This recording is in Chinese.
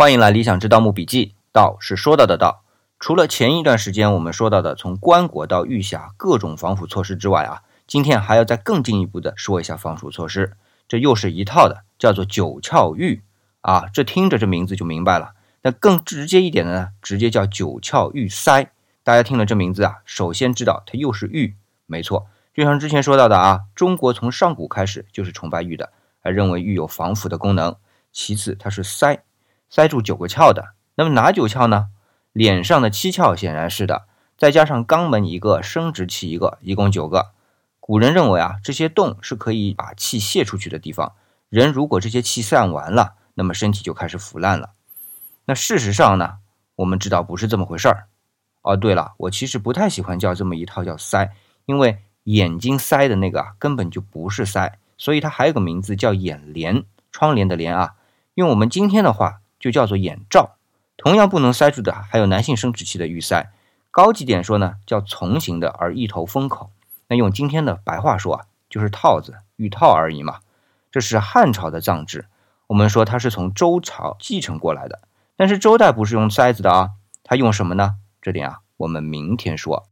欢迎来理想之盗墓笔记。道是说到的道。除了前一段时间我们说到的从棺椁到玉匣各种防腐措施之外啊，今天还要再更进一步的说一下防腐措施。这又是一套的，叫做九窍玉啊。这听着这名字就明白了。那更直接一点的呢，直接叫九窍玉塞。大家听了这名字啊，首先知道它又是玉，没错。就像之前说到的啊，中国从上古开始就是崇拜玉的，还认为玉有防腐的功能。其次，它是塞。塞住九个窍的，那么哪九窍呢？脸上的七窍显然是的，再加上肛门一个，生殖器一个，一共九个。古人认为啊，这些洞是可以把气泄出去的地方。人如果这些气散完了，那么身体就开始腐烂了。那事实上呢，我们知道不是这么回事儿。哦，对了，我其实不太喜欢叫这么一套叫塞，因为眼睛塞的那个啊，根本就不是塞，所以它还有个名字叫眼帘，窗帘的帘啊。用我们今天的话。就叫做眼罩，同样不能塞住的还有男性生殖器的玉塞，高级点说呢叫从形的而一头封口。那用今天的白话说啊，就是套子、玉套而已嘛。这是汉朝的葬制，我们说它是从周朝继承过来的，但是周代不是用塞子的啊，它用什么呢？这点啊，我们明天说。